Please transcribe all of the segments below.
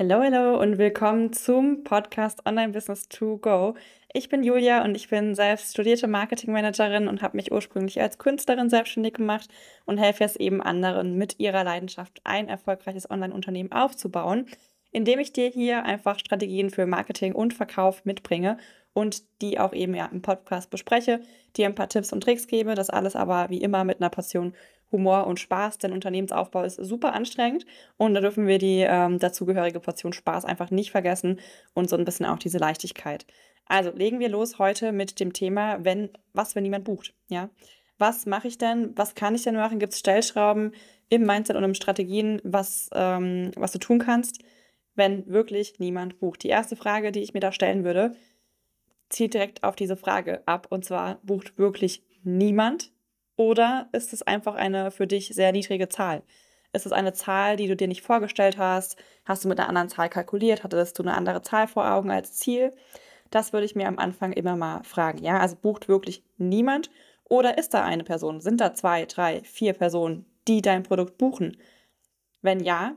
Hallo, hallo und willkommen zum Podcast Online Business to Go. Ich bin Julia und ich bin selbst studierte Marketingmanagerin und habe mich ursprünglich als Künstlerin selbstständig gemacht und helfe es eben anderen mit ihrer Leidenschaft ein erfolgreiches Online-Unternehmen aufzubauen, indem ich dir hier einfach Strategien für Marketing und Verkauf mitbringe und die auch eben ja im Podcast bespreche, dir ein paar Tipps und Tricks gebe, das alles aber wie immer mit einer Passion Humor und Spaß, denn Unternehmensaufbau ist super anstrengend und da dürfen wir die ähm, dazugehörige Portion Spaß einfach nicht vergessen und so ein bisschen auch diese Leichtigkeit. Also legen wir los heute mit dem Thema, wenn, was, wenn niemand bucht, ja? Was mache ich denn? Was kann ich denn machen? Gibt es Stellschrauben im Mindset und im Strategien, was, ähm, was du tun kannst, wenn wirklich niemand bucht? Die erste Frage, die ich mir da stellen würde, zielt direkt auf diese Frage ab und zwar, bucht wirklich niemand? Oder ist es einfach eine für dich sehr niedrige Zahl? Ist es eine Zahl, die du dir nicht vorgestellt hast? Hast du mit einer anderen Zahl kalkuliert? Hattest du eine andere Zahl vor Augen als Ziel? Das würde ich mir am Anfang immer mal fragen. Ja, also bucht wirklich niemand? Oder ist da eine Person? Sind da zwei, drei, vier Personen, die dein Produkt buchen? Wenn ja,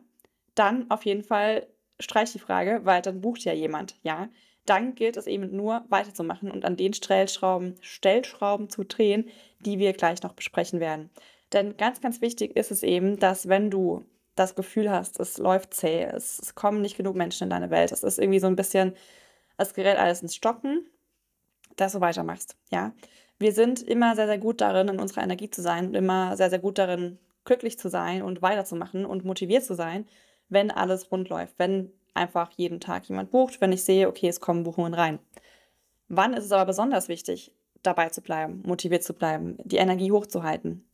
dann auf jeden Fall streich die Frage, weil dann bucht ja jemand, ja dann gilt es eben nur weiterzumachen und an den Stellschrauben, Stellschrauben zu drehen, die wir gleich noch besprechen werden. Denn ganz, ganz wichtig ist es eben, dass wenn du das Gefühl hast, es läuft zäh, es, es kommen nicht genug Menschen in deine Welt, es ist irgendwie so ein bisschen, es gerät alles ins Stocken, dass du weitermachst, ja. Wir sind immer sehr, sehr gut darin, in unserer Energie zu sein und immer sehr, sehr gut darin, glücklich zu sein und weiterzumachen und motiviert zu sein, wenn alles rund läuft, wenn einfach jeden Tag jemand bucht, wenn ich sehe, okay, es kommen Buchungen rein. Wann ist es aber besonders wichtig, dabei zu bleiben, motiviert zu bleiben, die Energie hochzuhalten?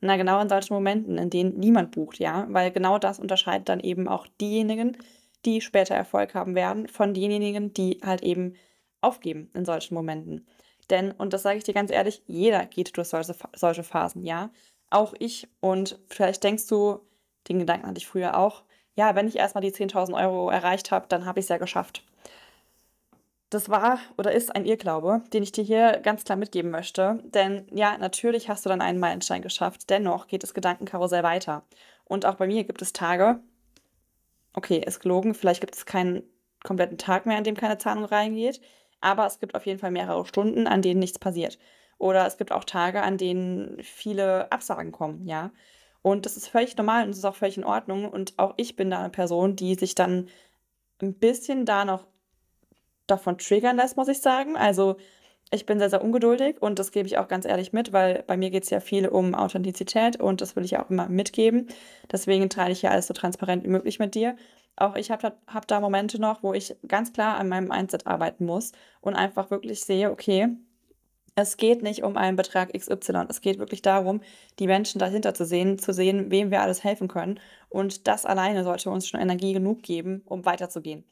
Na, genau in solchen Momenten, in denen niemand bucht, ja, weil genau das unterscheidet dann eben auch diejenigen, die später Erfolg haben werden, von denjenigen, die halt eben aufgeben in solchen Momenten. Denn, und das sage ich dir ganz ehrlich, jeder geht durch solche, solche Phasen, ja. Auch ich. Und vielleicht denkst du, den Gedanken hatte ich früher auch, ja, wenn ich erstmal die 10.000 Euro erreicht habe, dann habe ich es ja geschafft. Das war oder ist ein Irrglaube, den ich dir hier ganz klar mitgeben möchte. Denn ja, natürlich hast du dann einen Meilenstein geschafft. Dennoch geht das Gedankenkarussell weiter. Und auch bei mir gibt es Tage, okay, ist gelogen, vielleicht gibt es keinen kompletten Tag mehr, an dem keine Zahlung reingeht. Aber es gibt auf jeden Fall mehrere Stunden, an denen nichts passiert. Oder es gibt auch Tage, an denen viele Absagen kommen, ja. Und das ist völlig normal und das ist auch völlig in Ordnung. Und auch ich bin da eine Person, die sich dann ein bisschen da noch davon triggern lässt, muss ich sagen. Also ich bin sehr, sehr ungeduldig und das gebe ich auch ganz ehrlich mit, weil bei mir geht es ja viel um Authentizität und das will ich auch immer mitgeben. Deswegen teile ich ja alles so transparent wie möglich mit dir. Auch ich habe hab da Momente noch, wo ich ganz klar an meinem Mindset arbeiten muss und einfach wirklich sehe, okay, es geht nicht um einen Betrag XY. Es geht wirklich darum, die Menschen dahinter zu sehen, zu sehen, wem wir alles helfen können. Und das alleine sollte uns schon Energie genug geben, um weiterzugehen.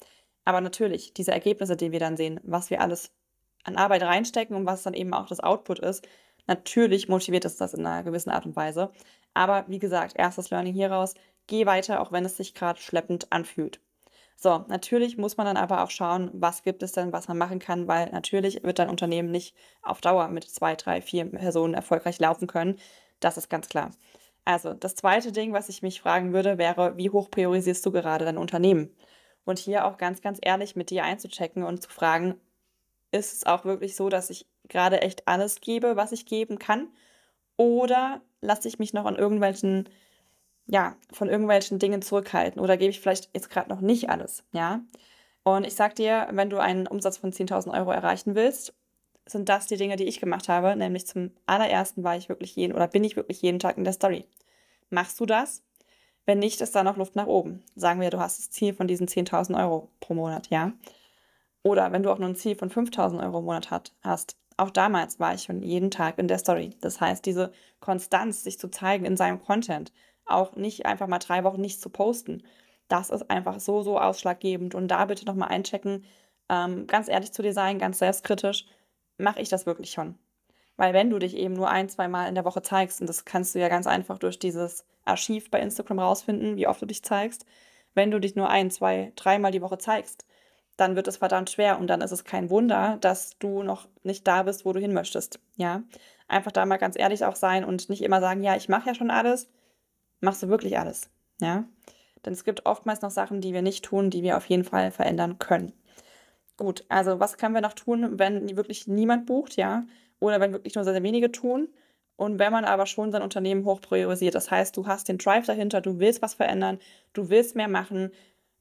Aber natürlich, diese Ergebnisse, die wir dann sehen, was wir alles an Arbeit reinstecken und was dann eben auch das Output ist, natürlich motiviert es das in einer gewissen Art und Weise. Aber wie gesagt, erstes Learning hieraus, geh weiter, auch wenn es sich gerade schleppend anfühlt. So, natürlich muss man dann aber auch schauen, was gibt es denn, was man machen kann, weil natürlich wird dein Unternehmen nicht auf Dauer mit zwei, drei, vier Personen erfolgreich laufen können. Das ist ganz klar. Also, das zweite Ding, was ich mich fragen würde, wäre, wie hoch priorisierst du gerade dein Unternehmen? Und hier auch ganz, ganz ehrlich mit dir einzuchecken und zu fragen, ist es auch wirklich so, dass ich gerade echt alles gebe, was ich geben kann? Oder lasse ich mich noch an irgendwelchen ja, von irgendwelchen Dingen zurückhalten oder gebe ich vielleicht jetzt gerade noch nicht alles, ja. Und ich sag dir, wenn du einen Umsatz von 10.000 Euro erreichen willst, sind das die Dinge, die ich gemacht habe. Nämlich zum allerersten war ich wirklich jeden oder bin ich wirklich jeden Tag in der Story. Machst du das? Wenn nicht, ist da noch Luft nach oben. Sagen wir, du hast das Ziel von diesen 10.000 Euro pro Monat, ja? Oder wenn du auch nur ein Ziel von 5.000 Euro im Monat hat, hast. Auch damals war ich schon jeden Tag in der Story. Das heißt, diese Konstanz, sich zu zeigen in seinem Content, auch nicht einfach mal drei Wochen nichts zu posten. Das ist einfach so, so ausschlaggebend. Und da bitte nochmal einchecken, ähm, ganz ehrlich zu dir sein, ganz selbstkritisch, mache ich das wirklich schon? Weil wenn du dich eben nur ein, zwei Mal in der Woche zeigst, und das kannst du ja ganz einfach durch dieses Archiv bei Instagram rausfinden, wie oft du dich zeigst, wenn du dich nur ein, zwei, dreimal die Woche zeigst, dann wird es verdammt schwer und dann ist es kein Wunder, dass du noch nicht da bist, wo du hin möchtest. Ja, einfach da mal ganz ehrlich auch sein und nicht immer sagen, ja, ich mache ja schon alles, machst du wirklich alles. Ja? Denn es gibt oftmals noch Sachen, die wir nicht tun, die wir auf jeden Fall verändern können. Gut, also was können wir noch tun, wenn wirklich niemand bucht, ja? Oder wenn wirklich nur sehr, sehr wenige tun? Und wenn man aber schon sein Unternehmen hoch priorisiert, das heißt, du hast den Drive dahinter, du willst was verändern, du willst mehr machen,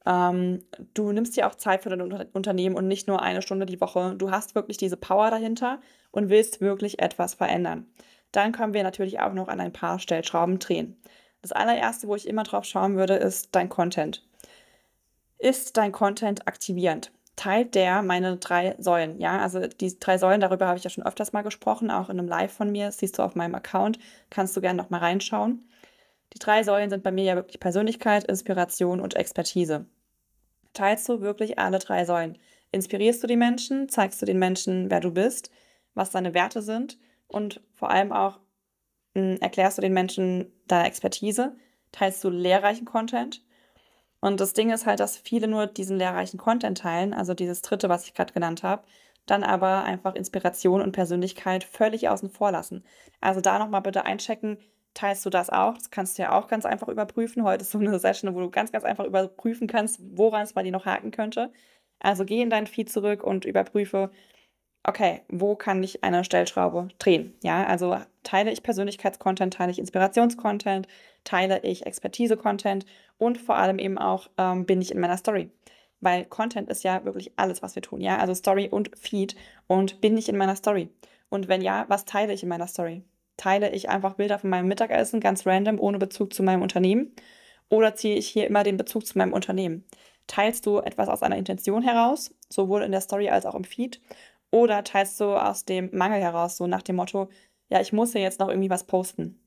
ähm, du nimmst dir auch Zeit für dein Unter Unternehmen und nicht nur eine Stunde die Woche. Du hast wirklich diese Power dahinter und willst wirklich etwas verändern. Dann können wir natürlich auch noch an ein paar Stellschrauben drehen. Das allererste, wo ich immer drauf schauen würde, ist dein Content. Ist dein Content aktivierend? teilt der meine drei Säulen. Ja, also die drei Säulen, darüber habe ich ja schon öfters mal gesprochen, auch in einem Live von mir. Das siehst du auf meinem Account. Kannst du gerne noch mal reinschauen. Die drei Säulen sind bei mir ja wirklich Persönlichkeit, Inspiration und Expertise. Teilst du wirklich alle drei Säulen? Inspirierst du die Menschen? Zeigst du den Menschen, wer du bist, was deine Werte sind? Und vor allem auch mh, hm, erklärst du den Menschen deine Expertise? Teilst du lehrreichen Content? Und das Ding ist halt, dass viele nur diesen lehrreichen Content teilen, also dieses dritte, was ich gerade genannt habe, dann aber einfach Inspiration und Persönlichkeit völlig außen vor lassen. Also da nochmal bitte einchecken, teilst du das auch? Das kannst du ja auch ganz einfach überprüfen. Heute ist so eine Session, wo du ganz, ganz einfach überprüfen kannst, woran es bei dir noch haken könnte. Also geh in dein Feed zurück und überprüfe, okay, wo kann ich eine Stellschraube drehen? Ja, also teile ich Persönlichkeitscontent, teile ich Inspirationscontent, teile ich Expertise-Content und vor allem eben auch ähm, bin ich in meiner Story. Weil Content ist ja wirklich alles, was wir tun, ja, also Story und Feed und bin ich in meiner Story. Und wenn ja, was teile ich in meiner Story? Teile ich einfach Bilder von meinem Mittagessen ganz random, ohne Bezug zu meinem Unternehmen? Oder ziehe ich hier immer den Bezug zu meinem Unternehmen? Teilst du etwas aus einer Intention heraus, sowohl in der Story als auch im Feed? Oder teilst du aus dem Mangel heraus, so nach dem Motto, ja, ich muss ja jetzt noch irgendwie was posten.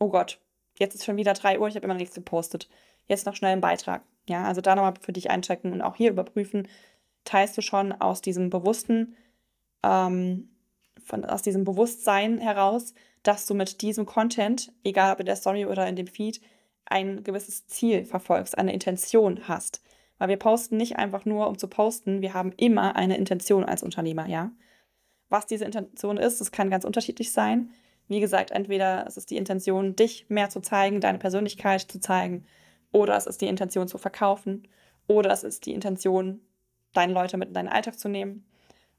Oh Gott, jetzt ist schon wieder 3 Uhr, ich habe immer nichts gepostet. Jetzt noch schnell einen Beitrag. Ja, also da nochmal für dich einchecken und auch hier überprüfen, teilst du schon aus diesem bewussten, ähm, von, aus diesem Bewusstsein heraus, dass du mit diesem Content, egal ob in der Story oder in dem Feed, ein gewisses Ziel verfolgst, eine Intention hast. Weil wir posten nicht einfach nur, um zu posten. Wir haben immer eine Intention als Unternehmer, ja. Was diese Intention ist, das kann ganz unterschiedlich sein. Wie gesagt, entweder es ist die Intention, dich mehr zu zeigen, deine Persönlichkeit zu zeigen, oder es ist die Intention zu verkaufen, oder es ist die Intention, deine Leute mit in deinen Alltag zu nehmen,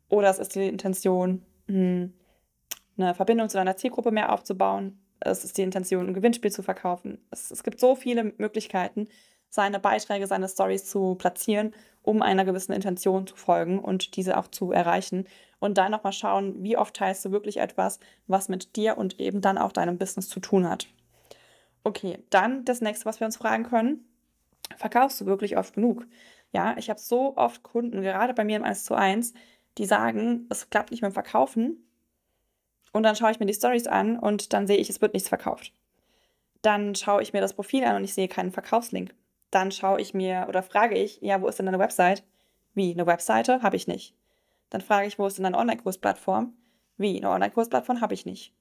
oder es ist die Intention, hm, eine Verbindung zu deiner Zielgruppe mehr aufzubauen. Es ist die Intention, ein Gewinnspiel zu verkaufen. Es, es gibt so viele Möglichkeiten, seine Beiträge, seine Stories zu platzieren, um einer gewissen Intention zu folgen und diese auch zu erreichen. Und dann nochmal schauen, wie oft teilst du wirklich etwas, was mit dir und eben dann auch deinem Business zu tun hat. Okay, dann das nächste, was wir uns fragen können. Verkaufst du wirklich oft genug? Ja, ich habe so oft Kunden, gerade bei mir im 1 zu 1, die sagen, es klappt nicht mit dem Verkaufen. Und dann schaue ich mir die Stories an und dann sehe ich, es wird nichts verkauft. Dann schaue ich mir das Profil an und ich sehe keinen Verkaufslink dann schaue ich mir oder frage ich, ja, wo ist denn deine Website? Wie, eine Webseite? Habe ich nicht. Dann frage ich, wo ist denn deine Online-Kursplattform? Wie, eine Online-Kursplattform habe ich nicht.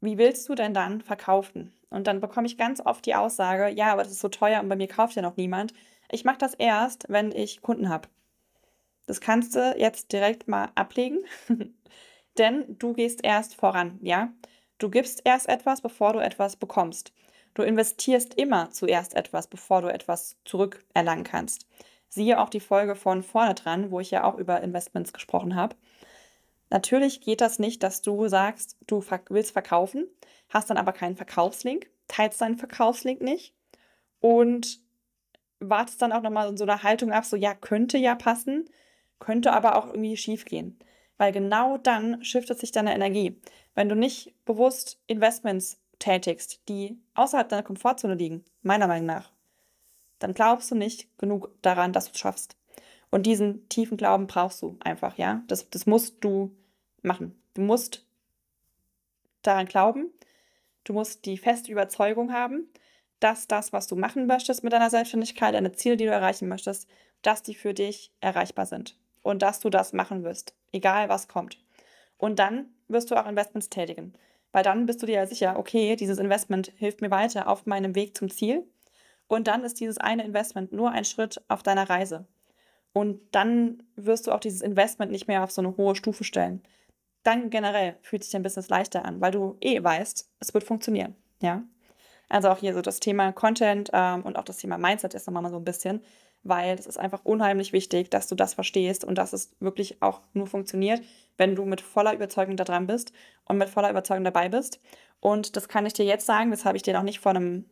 Wie willst du denn dann verkaufen? Und dann bekomme ich ganz oft die Aussage, ja, aber das ist so teuer und bei mir kauft ja noch niemand. Ich mache das erst, wenn ich Kunden habe. Das kannst du jetzt direkt mal ablegen, denn du gehst erst voran, ja? Du gibst erst etwas, bevor du etwas bekommst. Du investierst immer zuerst etwas, bevor du etwas zurückerlangen kannst. Siehe auch die Folge von vorne dran, wo ich ja auch über Investments gesprochen habe. Natürlich geht das nicht, dass du sagst, du willst verkaufen, hast dann aber keinen Verkaufslink, teilst deinen Verkaufslink nicht und wartest dann auch nochmal in so einer Haltung ab, so ja, könnte ja passen, könnte aber auch irgendwie schief gehen. Weil genau dann shiftet sich deine Energie. Wenn du nicht bewusst Investments tätigst, die außerhalb deiner Komfortzone liegen, meiner Meinung nach, dann glaubst du nicht genug daran, dass du es schaffst. Und diesen tiefen Glauben brauchst du einfach, ja. Das, das musst du machen. Du musst daran glauben. Du musst die feste Überzeugung haben, dass das, was du machen möchtest mit deiner Selbstständigkeit, deine Ziele, die du erreichen möchtest, dass die für dich erreichbar sind. Und dass du das machen wirst, egal was kommt. Und dann wirst du auch Investments tätigen. Weil dann bist du dir ja sicher, okay, dieses Investment hilft mir weiter auf meinem Weg zum Ziel. Und dann ist dieses eine Investment nur ein Schritt auf deiner Reise. Und dann wirst du auch dieses Investment nicht mehr auf so eine hohe Stufe stellen. Dann generell fühlt sich dein Business leichter an, weil du eh weißt, es wird funktionieren. Ja. Also auch hier so das Thema Content ähm, und auch das Thema Mindset ist nochmal so ein bisschen, weil es ist einfach unheimlich wichtig, dass du das verstehst und dass es wirklich auch nur funktioniert, wenn du mit voller Überzeugung da dran bist und mit voller Überzeugung dabei bist. Und das kann ich dir jetzt sagen, das habe ich dir noch nicht vor einem,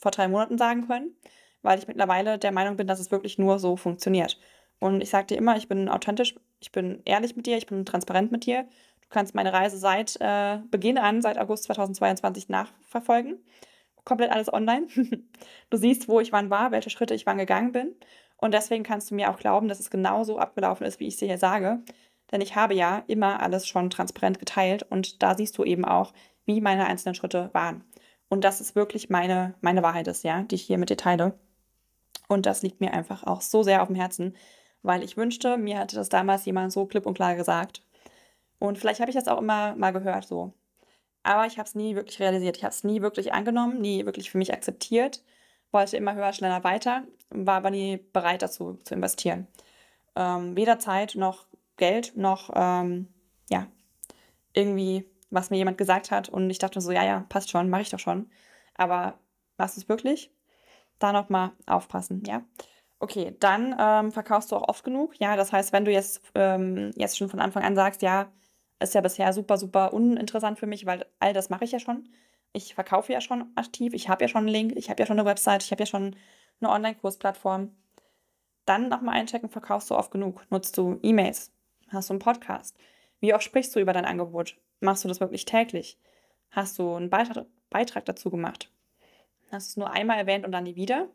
vor drei Monaten sagen können, weil ich mittlerweile der Meinung bin, dass es wirklich nur so funktioniert. Und ich sage dir immer, ich bin authentisch, ich bin ehrlich mit dir, ich bin transparent mit dir. Du kannst meine Reise seit äh, Beginn an, seit August 2022 nachverfolgen. Komplett alles online. du siehst, wo ich wann war, welche Schritte ich wann gegangen bin. Und deswegen kannst du mir auch glauben, dass es genauso abgelaufen ist, wie ich es dir hier sage. Denn ich habe ja immer alles schon transparent geteilt und da siehst du eben auch, wie meine einzelnen Schritte waren. Und das ist wirklich meine, meine Wahrheit ist, ja, die ich hier mit dir teile. Und das liegt mir einfach auch so sehr auf dem Herzen, weil ich wünschte, mir hätte das damals jemand so klipp und klar gesagt. Und vielleicht habe ich das auch immer mal gehört so. Aber ich habe es nie wirklich realisiert. Ich habe es nie wirklich angenommen, nie wirklich für mich akzeptiert. Wollte immer höher, schneller, weiter, war aber nie bereit dazu zu investieren. Ähm, weder Zeit noch Geld noch, ähm, ja, irgendwie, was mir jemand gesagt hat. Und ich dachte so, ja, ja, passt schon, mache ich doch schon. Aber machst du es wirklich? Da nochmal aufpassen, ja. Okay, dann ähm, verkaufst du auch oft genug. Ja, das heißt, wenn du jetzt, ähm, jetzt schon von Anfang an sagst, ja, ist ja bisher super, super uninteressant für mich, weil all das mache ich ja schon. Ich verkaufe ja schon aktiv, ich habe ja schon einen Link, ich habe ja schon eine Website, ich habe ja schon eine Online-Kursplattform. Dann nochmal einchecken, verkaufst du oft genug. Nutzt du E-Mails? Hast du einen Podcast? Wie oft sprichst du über dein Angebot? Machst du das wirklich täglich? Hast du einen Beitrag, dazu gemacht? Hast du es nur einmal erwähnt und dann nie wieder?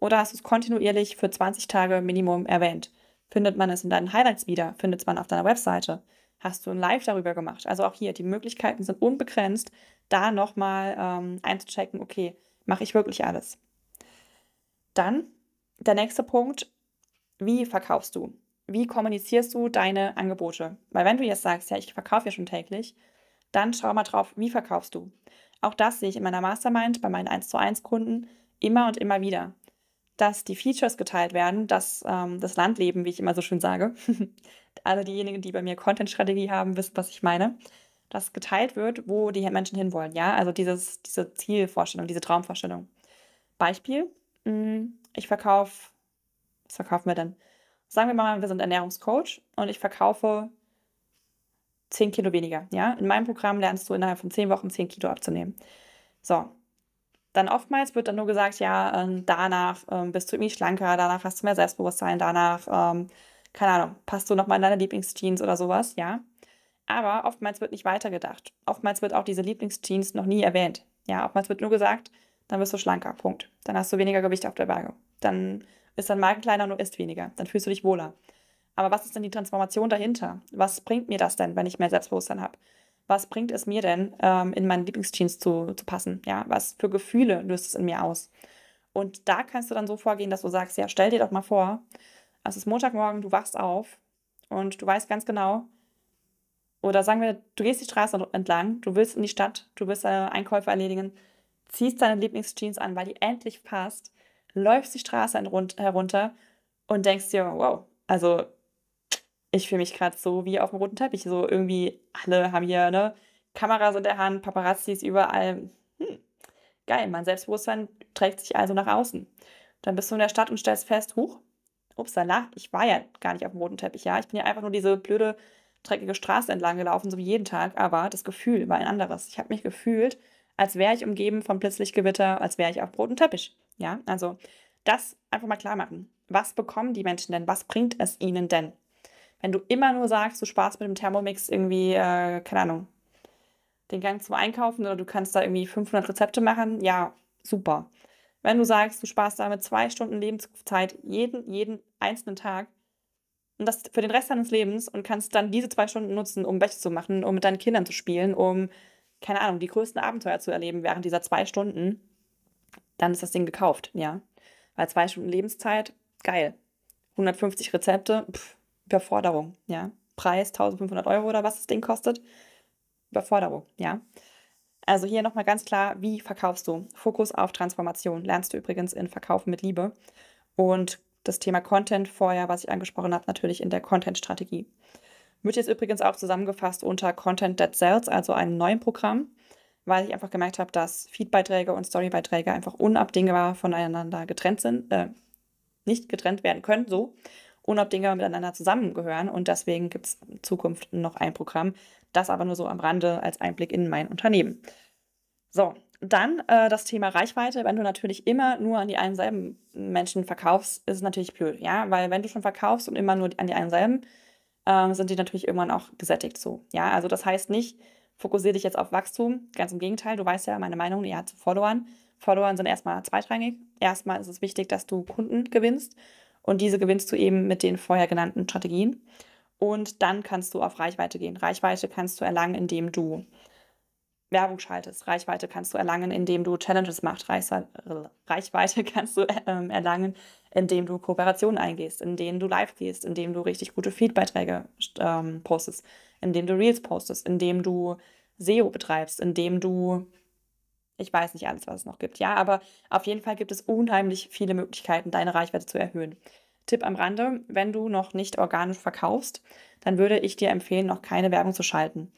Oder hast du es kontinuierlich für 20 Tage Minimum erwähnt? Findet man es in deinen Highlights wieder? Findet man auf deiner Webseite? Hast du ein Live darüber gemacht? Also auch hier, die Möglichkeiten sind unbegrenzt, da nochmal ähm, einzuchecken, okay, mache ich wirklich alles? Dann der nächste Punkt, wie verkaufst du? Wie kommunizierst du deine Angebote? Weil wenn du jetzt sagst, ja, ich verkaufe ja schon täglich, dann schau mal drauf, wie verkaufst du? Auch das sehe ich in meiner Mastermind bei meinen 1 zu 1 Kunden immer und immer wieder dass die Features geteilt werden, dass ähm, das Landleben, wie ich immer so schön sage, alle diejenigen, die bei mir Content-Strategie haben, wissen, was ich meine, dass geteilt wird, wo die Menschen hinwollen. Ja, also dieses, diese Zielvorstellung, diese Traumvorstellung. Beispiel, mm, ich verkaufe, was verkaufen wir denn? Sagen wir mal, wir sind Ernährungscoach und ich verkaufe 10 Kilo weniger. Ja, in meinem Programm lernst du innerhalb von 10 Wochen 10 Kilo abzunehmen. So, dann oftmals wird dann nur gesagt, ja, äh, danach ähm, bist du irgendwie schlanker, danach hast du mehr Selbstbewusstsein, danach, ähm, keine Ahnung, passt du nochmal in deine Lieblingsjeans oder sowas, ja. Aber oftmals wird nicht weitergedacht. Oftmals wird auch diese Lieblingsjeans noch nie erwähnt. Ja, oftmals wird nur gesagt, dann wirst du schlanker, Punkt. Dann hast du weniger Gewicht auf der Waage. Dann ist dein Magen kleiner und du isst weniger. Dann fühlst du dich wohler. Aber was ist denn die Transformation dahinter? Was bringt mir das denn, wenn ich mehr Selbstbewusstsein habe? was bringt es mir denn, ähm, in meine Lieblingsjeans zu, zu passen? Ja, was für Gefühle löst es in mir aus? Und da kannst du dann so vorgehen, dass du sagst, ja, stell dir doch mal vor, es ist Montagmorgen, du wachst auf und du weißt ganz genau, oder sagen wir, du gehst die Straße entlang, du willst in die Stadt, du willst deine Einkäufe erledigen, ziehst deine Lieblingsjeans an, weil die endlich passt, läufst die Straße herunter und denkst dir, wow, also ich fühle mich gerade so wie auf dem roten Teppich. So irgendwie, alle haben hier ne, Kameras in der Hand, Paparazzis überall. Hm, geil, mein Selbstbewusstsein trägt sich also nach außen. Dann bist du in der Stadt und stellst fest, huch, upsala, ich war ja gar nicht auf dem roten Teppich, ja. Ich bin ja einfach nur diese blöde, dreckige Straße entlang gelaufen, so wie jeden Tag, aber das Gefühl war ein anderes. Ich habe mich gefühlt, als wäre ich umgeben von Blitzlichtgewitter, als wäre ich auf dem roten Teppich, ja. Also das einfach mal klar machen. Was bekommen die Menschen denn? Was bringt es ihnen denn? Wenn du immer nur sagst, du sparst mit dem Thermomix irgendwie, äh, keine Ahnung, den Gang zum Einkaufen oder du kannst da irgendwie 500 Rezepte machen, ja, super. Wenn du sagst, du sparst damit zwei Stunden Lebenszeit jeden, jeden einzelnen Tag und das für den Rest deines Lebens und kannst dann diese zwei Stunden nutzen, um Wäsche zu machen, um mit deinen Kindern zu spielen, um, keine Ahnung, die größten Abenteuer zu erleben während dieser zwei Stunden, dann ist das Ding gekauft, ja. Weil zwei Stunden Lebenszeit, geil. 150 Rezepte, pff, Überforderung, ja. Preis 1500 Euro oder was das Ding kostet. Überforderung, ja. Also hier nochmal ganz klar, wie verkaufst du? Fokus auf Transformation. Lernst du übrigens in Verkaufen mit Liebe. Und das Thema Content vorher, was ich angesprochen habe, natürlich in der Content-Strategie. Wird jetzt übrigens auch zusammengefasst unter Content That Sells, also einem neuen Programm. Weil ich einfach gemerkt habe, dass Feedbeiträge und Storybeiträge einfach unabdingbar voneinander getrennt sind, äh, nicht getrennt werden können, so unabdingbar miteinander zusammengehören. Und deswegen gibt es in Zukunft noch ein Programm. Das aber nur so am Rande als Einblick in mein Unternehmen. So, dann äh, das Thema Reichweite. Wenn du natürlich immer nur an die einen selben Menschen verkaufst, ist es natürlich blöd, ja, weil wenn du schon verkaufst und immer nur an die einen selben, äh, sind die natürlich irgendwann auch gesättigt so, ja. Also das heißt nicht, fokussiere dich jetzt auf Wachstum, ganz im Gegenteil. Du weißt ja meine Meinung, ja, zu Followern. Followern sind erstmal zweitrangig. Erstmal ist es wichtig, dass du Kunden gewinnst und diese gewinnst du eben mit den vorher genannten Strategien. Und dann kannst du auf Reichweite gehen. Reichweite kannst du erlangen, indem du Werbung schaltest. Reichweite kannst du erlangen, indem du Challenges machst. Reichweite kannst du ähm, erlangen, indem du Kooperationen eingehst, indem du live gehst, indem du richtig gute Feedbeiträge ähm, postest, indem du Reels postest, indem du SEO betreibst, indem du, ich weiß nicht alles, was es noch gibt, ja, aber auf jeden Fall gibt es unheimlich viele Möglichkeiten, deine Reichweite zu erhöhen. Tipp am Rande, wenn du noch nicht organisch verkaufst, dann würde ich dir empfehlen, noch keine Werbung zu schalten.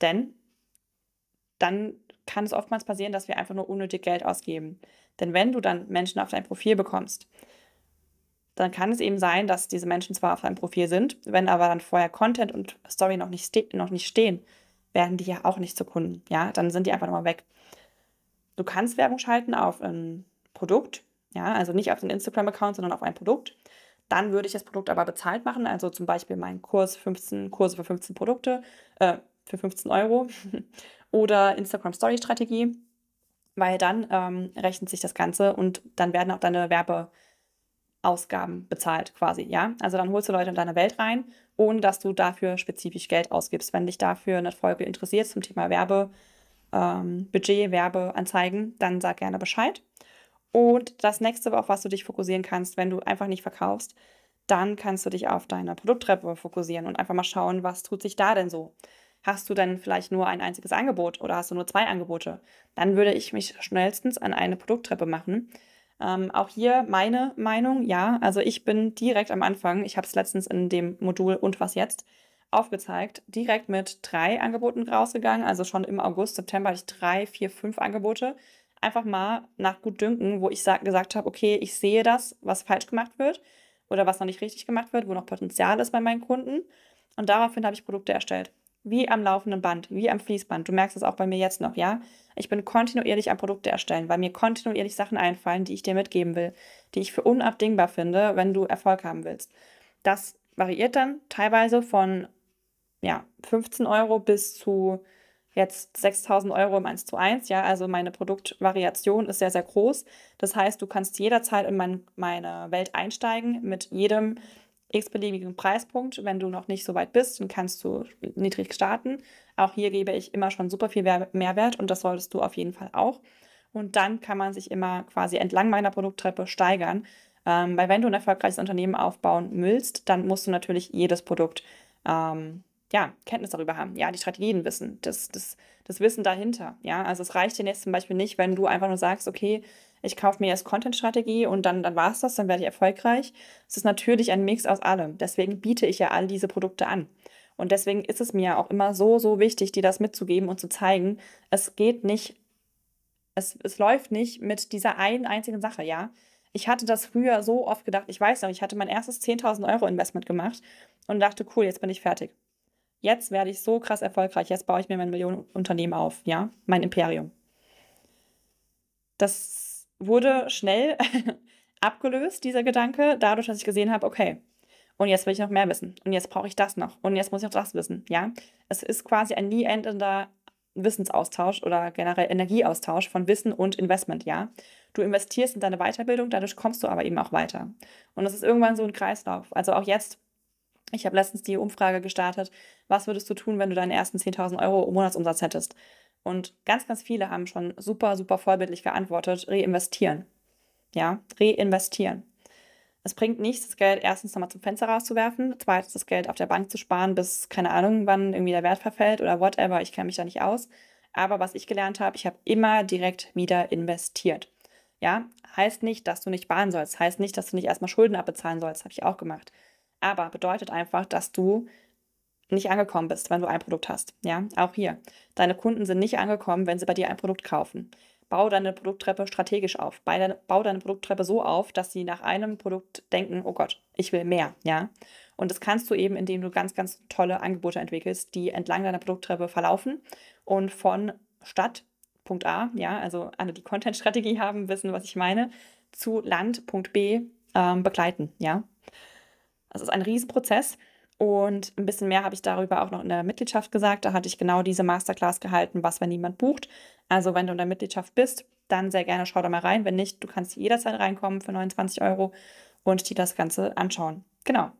Denn dann kann es oftmals passieren, dass wir einfach nur unnötig Geld ausgeben. Denn wenn du dann Menschen auf dein Profil bekommst, dann kann es eben sein, dass diese Menschen zwar auf deinem Profil sind, wenn aber dann vorher Content und Story noch nicht, noch nicht stehen, werden die ja auch nicht zu Kunden. Ja, dann sind die einfach nochmal weg. Du kannst Werbung schalten auf ein Produkt, ja, also nicht auf den Instagram-Account, sondern auf ein Produkt. Dann würde ich das Produkt aber bezahlt machen, also zum Beispiel meinen Kurs 15 Kurse für 15 Produkte, äh, für 15 Euro oder Instagram Story Strategie, weil dann ähm, rechnet sich das Ganze und dann werden auch deine Werbeausgaben bezahlt quasi, ja. Also dann holst du Leute in deine Welt rein, ohne dass du dafür spezifisch Geld ausgibst. Wenn dich dafür eine Folge interessiert zum Thema Werbe, ähm, Budget, Werbeanzeigen, dann sag gerne Bescheid. Und das nächste, auf was du dich fokussieren kannst, wenn du einfach nicht verkaufst, dann kannst du dich auf deine Produkttreppe fokussieren und einfach mal schauen, was tut sich da denn so hast du dann vielleicht nur ein einziges Angebot oder hast du nur zwei Angebote, dann würde ich mich schnellstens an eine Produkttreppe machen. Ähm, auch hier meine Meinung, ja, also ich bin direkt am Anfang, ich habe es letztens in dem Modul und was jetzt aufgezeigt, direkt mit drei Angeboten rausgegangen. Also schon im August, September hatte ich drei, vier, fünf Angebote. Einfach mal nach gut dünken, wo ich gesagt habe, okay, ich sehe das, was falsch gemacht wird oder was noch nicht richtig gemacht wird, wo noch Potenzial ist bei meinen Kunden. Und daraufhin habe ich Produkte erstellt wie am laufenden Band, wie am Fließband. Du merkst es auch bei mir jetzt noch, ja? Ich bin kontinuierlich am Produkte erstellen, weil mir kontinuierlich Sachen einfallen, die ich dir mitgeben will, die ich für unabdingbar finde, wenn du Erfolg haben willst. Das variiert dann teilweise von ja, 15 Euro bis zu jetzt 6000 Euro im 1 zu 1. Ja, also meine Produktvariation ist sehr, sehr groß. Das heißt, du kannst jederzeit in mein, meine Welt einsteigen mit jedem x-beliebigen Preispunkt. Wenn du noch nicht so weit bist, dann kannst du niedrig starten. Auch hier gebe ich immer schon super viel Mehrwert und das solltest du auf jeden Fall auch. Und dann kann man sich immer quasi entlang meiner Produkttreppe steigern. Ähm, weil wenn du ein erfolgreiches Unternehmen aufbauen willst, dann musst du natürlich jedes Produkt ähm, ja, Kenntnis darüber haben, ja, die Strategien wissen, das, das, das Wissen dahinter, ja, also es reicht dir jetzt zum Beispiel nicht, wenn du einfach nur sagst, okay, ich kaufe mir erst Content-Strategie und dann, dann war es das, dann werde ich erfolgreich. Es ist natürlich ein Mix aus allem. Deswegen biete ich ja all diese Produkte an. Und deswegen ist es mir auch immer so, so wichtig, dir das mitzugeben und zu zeigen, es geht nicht, es, es läuft nicht mit dieser einen einzigen Sache, ja. Ich hatte das früher so oft gedacht, ich weiß noch, ich hatte mein erstes 10.000 Euro Investment gemacht und dachte, cool, jetzt bin ich fertig. Jetzt werde ich so krass erfolgreich, jetzt baue ich mir mein Millionenunternehmen auf, ja, mein Imperium. Das wurde schnell abgelöst, dieser Gedanke, dadurch, dass ich gesehen habe, okay, und jetzt will ich noch mehr wissen. Und jetzt brauche ich das noch. Und jetzt muss ich noch das wissen. Ja, es ist quasi ein nie endender Wissensaustausch oder generell Energieaustausch von Wissen und Investment. Ja, du investierst in deine Weiterbildung, dadurch kommst du aber eben auch weiter. Und das ist irgendwann so ein Kreislauf. Also auch jetzt. Ich habe letztens die Umfrage gestartet. Was würdest du tun, wenn du deinen ersten 10.000 Euro Monatsumsatz hättest? Und ganz, ganz viele haben schon super, super vorbildlich geantwortet, reinvestieren. Ja, reinvestieren. Es bringt nichts, das Geld erstens nochmal zum Fenster rauszuwerfen, zweitens das Geld auf der Bank zu sparen, bis keine Ahnung, wann irgendwie der Wert verfällt oder whatever, ich kenne mich da nicht aus. Aber was ich gelernt habe, ich habe immer direkt wieder investiert. Ja, heißt nicht, dass du nicht sparen sollst, heißt nicht, dass du nicht erstmal Schulden abbezahlen sollst, habe ich auch gemacht. Aber bedeutet einfach, dass du nicht angekommen bist, wenn du ein Produkt hast. Ja, auch hier. Deine Kunden sind nicht angekommen, wenn sie bei dir ein Produkt kaufen. Bau deine Produkttreppe strategisch auf. Bau deine Produkttreppe so auf, dass sie nach einem Produkt denken, oh Gott, ich will mehr, ja. Und das kannst du eben, indem du ganz, ganz tolle Angebote entwickelst, die entlang deiner Produkttreppe verlaufen und von Stadt, Punkt A, ja, also alle, die Content-Strategie haben, wissen, was ich meine, zu Land, Punkt B ähm, begleiten, ja. Das ist ein Riesenprozess und ein bisschen mehr habe ich darüber auch noch in der Mitgliedschaft gesagt. Da hatte ich genau diese Masterclass gehalten, was, wenn niemand bucht. Also, wenn du in der Mitgliedschaft bist, dann sehr gerne schau da mal rein. Wenn nicht, du kannst jederzeit reinkommen für 29 Euro und dir das Ganze anschauen. Genau.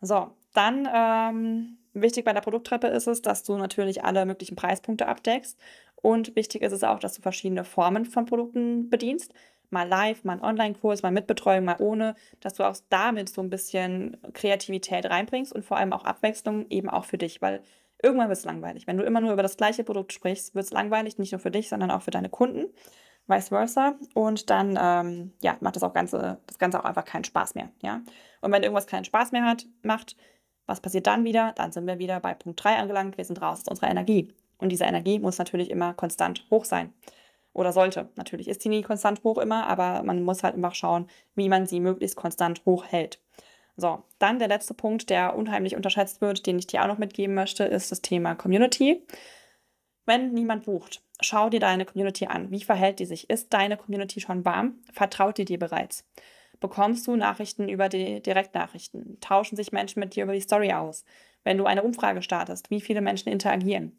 So, dann ähm, wichtig bei der Produkttreppe ist es, dass du natürlich alle möglichen Preispunkte abdeckst. Und wichtig ist es auch, dass du verschiedene Formen von Produkten bedienst mal live, mal einen Online-Kurs, mal mit Betreuung, mal ohne, dass du auch damit so ein bisschen Kreativität reinbringst und vor allem auch Abwechslung eben auch für dich, weil irgendwann wird es langweilig. Wenn du immer nur über das gleiche Produkt sprichst, wird es langweilig, nicht nur für dich, sondern auch für deine Kunden, vice versa. Und dann, ähm, ja, macht das auch Ganze, das Ganze auch einfach keinen Spaß mehr, ja. Und wenn irgendwas keinen Spaß mehr hat, macht, was passiert dann wieder? Dann sind wir wieder bei Punkt 3 angelangt, wir sind raus aus unserer Energie. Und diese Energie muss natürlich immer konstant hoch sein oder sollte. Natürlich ist sie nie konstant hoch immer, aber man muss halt einfach schauen, wie man sie möglichst konstant hoch hält. So, dann der letzte Punkt, der unheimlich unterschätzt wird, den ich dir auch noch mitgeben möchte, ist das Thema Community. Wenn niemand bucht, schau dir deine Community an. Wie verhält die sich? Ist deine Community schon warm? Vertraut die dir bereits? Bekommst du Nachrichten über die Direktnachrichten? Tauschen sich Menschen mit dir über die Story aus? Wenn du eine Umfrage startest, wie viele Menschen interagieren?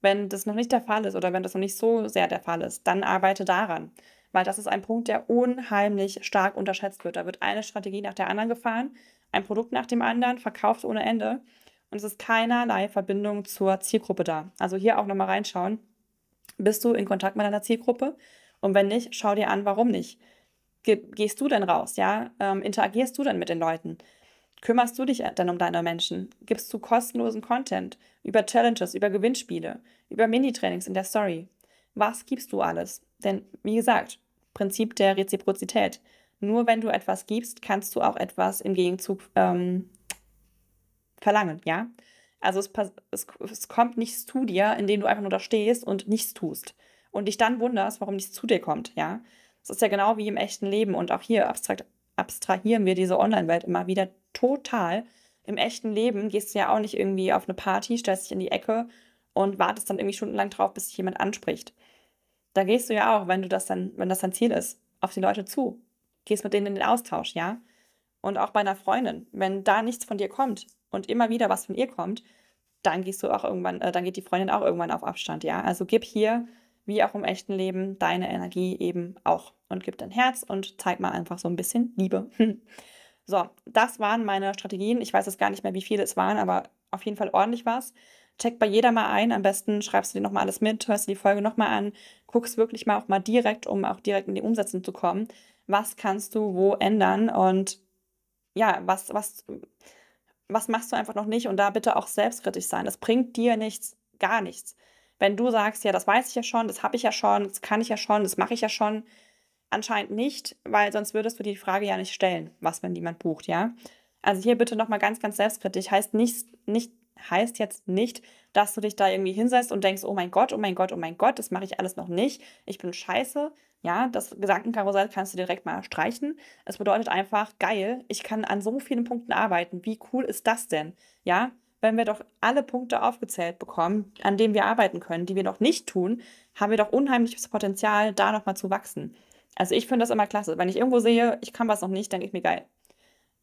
Wenn das noch nicht der Fall ist oder wenn das noch nicht so sehr der Fall ist, dann arbeite daran. Weil das ist ein Punkt, der unheimlich stark unterschätzt wird. Da wird eine Strategie nach der anderen gefahren, ein Produkt nach dem anderen, verkauft ohne Ende. Und es ist keinerlei Verbindung zur Zielgruppe da. Also hier auch nochmal reinschauen. Bist du in Kontakt mit deiner Zielgruppe? Und wenn nicht, schau dir an, warum nicht. gehst du denn raus, ja? Ähm, interagierst du denn mit den Leuten? Kümmerst du dich denn um deine Menschen? Gibst du kostenlosen Content über Challenges, über Gewinnspiele, über Mini-Trainings in der Story? Was gibst du alles? Denn wie gesagt, Prinzip der Reziprozität. Nur wenn du etwas gibst, kannst du auch etwas im Gegenzug ähm, verlangen, ja? Also es, es, es kommt nichts zu dir, indem du einfach nur da stehst und nichts tust und dich dann wunderst, warum nichts zu dir kommt, ja? Das ist ja genau wie im echten Leben und auch hier abstrakt, abstrahieren wir diese Online-Welt immer wieder total. Im echten Leben gehst du ja auch nicht irgendwie auf eine Party, stellst dich in die Ecke und wartest dann irgendwie stundenlang drauf, bis dich jemand anspricht. Da gehst du ja auch, wenn du das dann, wenn das dein Ziel ist, auf die Leute zu. Gehst mit denen in den Austausch, ja? Und auch bei einer Freundin, wenn da nichts von dir kommt und immer wieder was von ihr kommt, dann gehst du auch irgendwann, äh, dann geht die Freundin auch irgendwann auf Abstand, ja? Also gib hier, wie auch im echten Leben, deine Energie eben auch und gib dein Herz und zeig mal einfach so ein bisschen Liebe. So, das waren meine Strategien. Ich weiß jetzt gar nicht mehr, wie viele es waren, aber auf jeden Fall ordentlich was. Check bei jeder mal ein. Am besten schreibst du dir nochmal alles mit, hörst dir die Folge nochmal an, guckst wirklich mal auch mal direkt, um auch direkt in die Umsetzung zu kommen. Was kannst du wo ändern und ja, was, was, was machst du einfach noch nicht und da bitte auch selbstkritisch sein. Das bringt dir nichts, gar nichts. Wenn du sagst, ja, das weiß ich ja schon, das habe ich ja schon, das kann ich ja schon, das mache ich ja schon, Anscheinend nicht, weil sonst würdest du die Frage ja nicht stellen, was, wenn niemand bucht, ja? Also hier bitte nochmal ganz, ganz selbstkritisch. Heißt nicht, nicht, heißt jetzt nicht, dass du dich da irgendwie hinsetzt und denkst, oh mein Gott, oh mein Gott, oh mein Gott, das mache ich alles noch nicht. Ich bin scheiße. Ja, das Gedankenkarussell kannst du direkt mal streichen. Es bedeutet einfach, geil, ich kann an so vielen Punkten arbeiten. Wie cool ist das denn? Ja, wenn wir doch alle Punkte aufgezählt bekommen, an denen wir arbeiten können, die wir noch nicht tun, haben wir doch unheimliches Potenzial, da nochmal zu wachsen. Also ich finde das immer klasse. Wenn ich irgendwo sehe, ich kann was noch nicht, denke ich mir geil.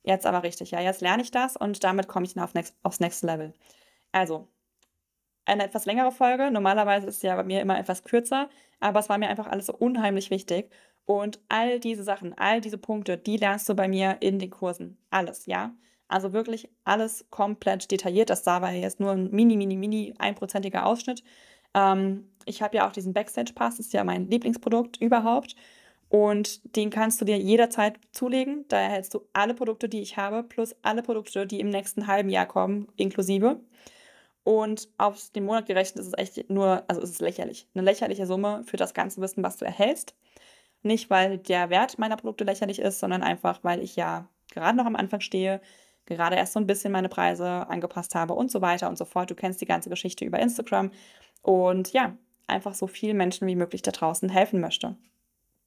Jetzt aber richtig, ja. Jetzt lerne ich das und damit komme ich dann auf next, aufs Next Level. Also, eine etwas längere Folge. Normalerweise ist es ja bei mir immer etwas kürzer, aber es war mir einfach alles so unheimlich wichtig. Und all diese Sachen, all diese Punkte, die lernst du bei mir in den Kursen. Alles, ja. Also wirklich alles komplett detailliert. Das da war jetzt nur ein mini, mini, mini einprozentiger Ausschnitt. Ähm, ich habe ja auch diesen Backstage Pass, das ist ja mein Lieblingsprodukt überhaupt. Und den kannst du dir jederzeit zulegen. Da erhältst du alle Produkte, die ich habe, plus alle Produkte, die im nächsten halben Jahr kommen, inklusive. Und auf den Monat gerechnet ist es echt nur, also ist es lächerlich. Eine lächerliche Summe für das ganze Wissen, was du erhältst. Nicht, weil der Wert meiner Produkte lächerlich ist, sondern einfach, weil ich ja gerade noch am Anfang stehe, gerade erst so ein bisschen meine Preise angepasst habe und so weiter und so fort. Du kennst die ganze Geschichte über Instagram und ja, einfach so vielen Menschen wie möglich da draußen helfen möchte.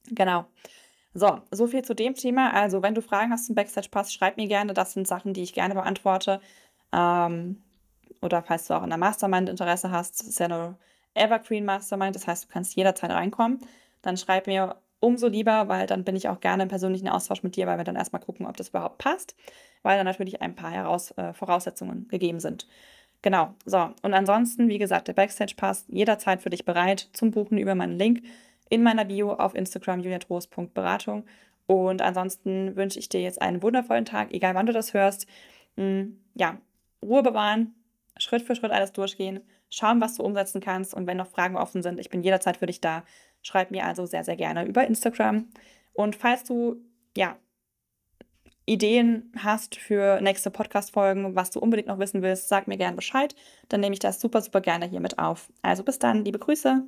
Genau. So, so viel zu dem Thema. Also, wenn du Fragen hast zum Backstage-Pass, schreib mir gerne. Das sind Sachen, die ich gerne beantworte. Ähm, oder falls du auch in der Mastermind Interesse hast, das ist ja eine Evergreen Mastermind, das heißt, du kannst jederzeit reinkommen. Dann schreib mir umso lieber, weil dann bin ich auch gerne im persönlichen Austausch mit dir, weil wir dann erstmal gucken, ob das überhaupt passt, weil dann natürlich ein paar Heraus äh, Voraussetzungen gegeben sind. Genau, so. Und ansonsten, wie gesagt, der Backstage Pass jederzeit für dich bereit zum Buchen über meinen Link in meiner Bio auf Instagram juliatrost.beratung. Und ansonsten wünsche ich dir jetzt einen wundervollen Tag, egal wann du das hörst. Hm, ja, Ruhe bewahren, Schritt für Schritt alles durchgehen, schauen, was du umsetzen kannst. Und wenn noch Fragen offen sind, ich bin jederzeit für dich da. Schreib mir also sehr, sehr gerne über Instagram. Und falls du, ja, Ideen hast für nächste Podcast-Folgen, was du unbedingt noch wissen willst, sag mir gerne Bescheid. Dann nehme ich das super, super gerne hier mit auf. Also bis dann, liebe Grüße.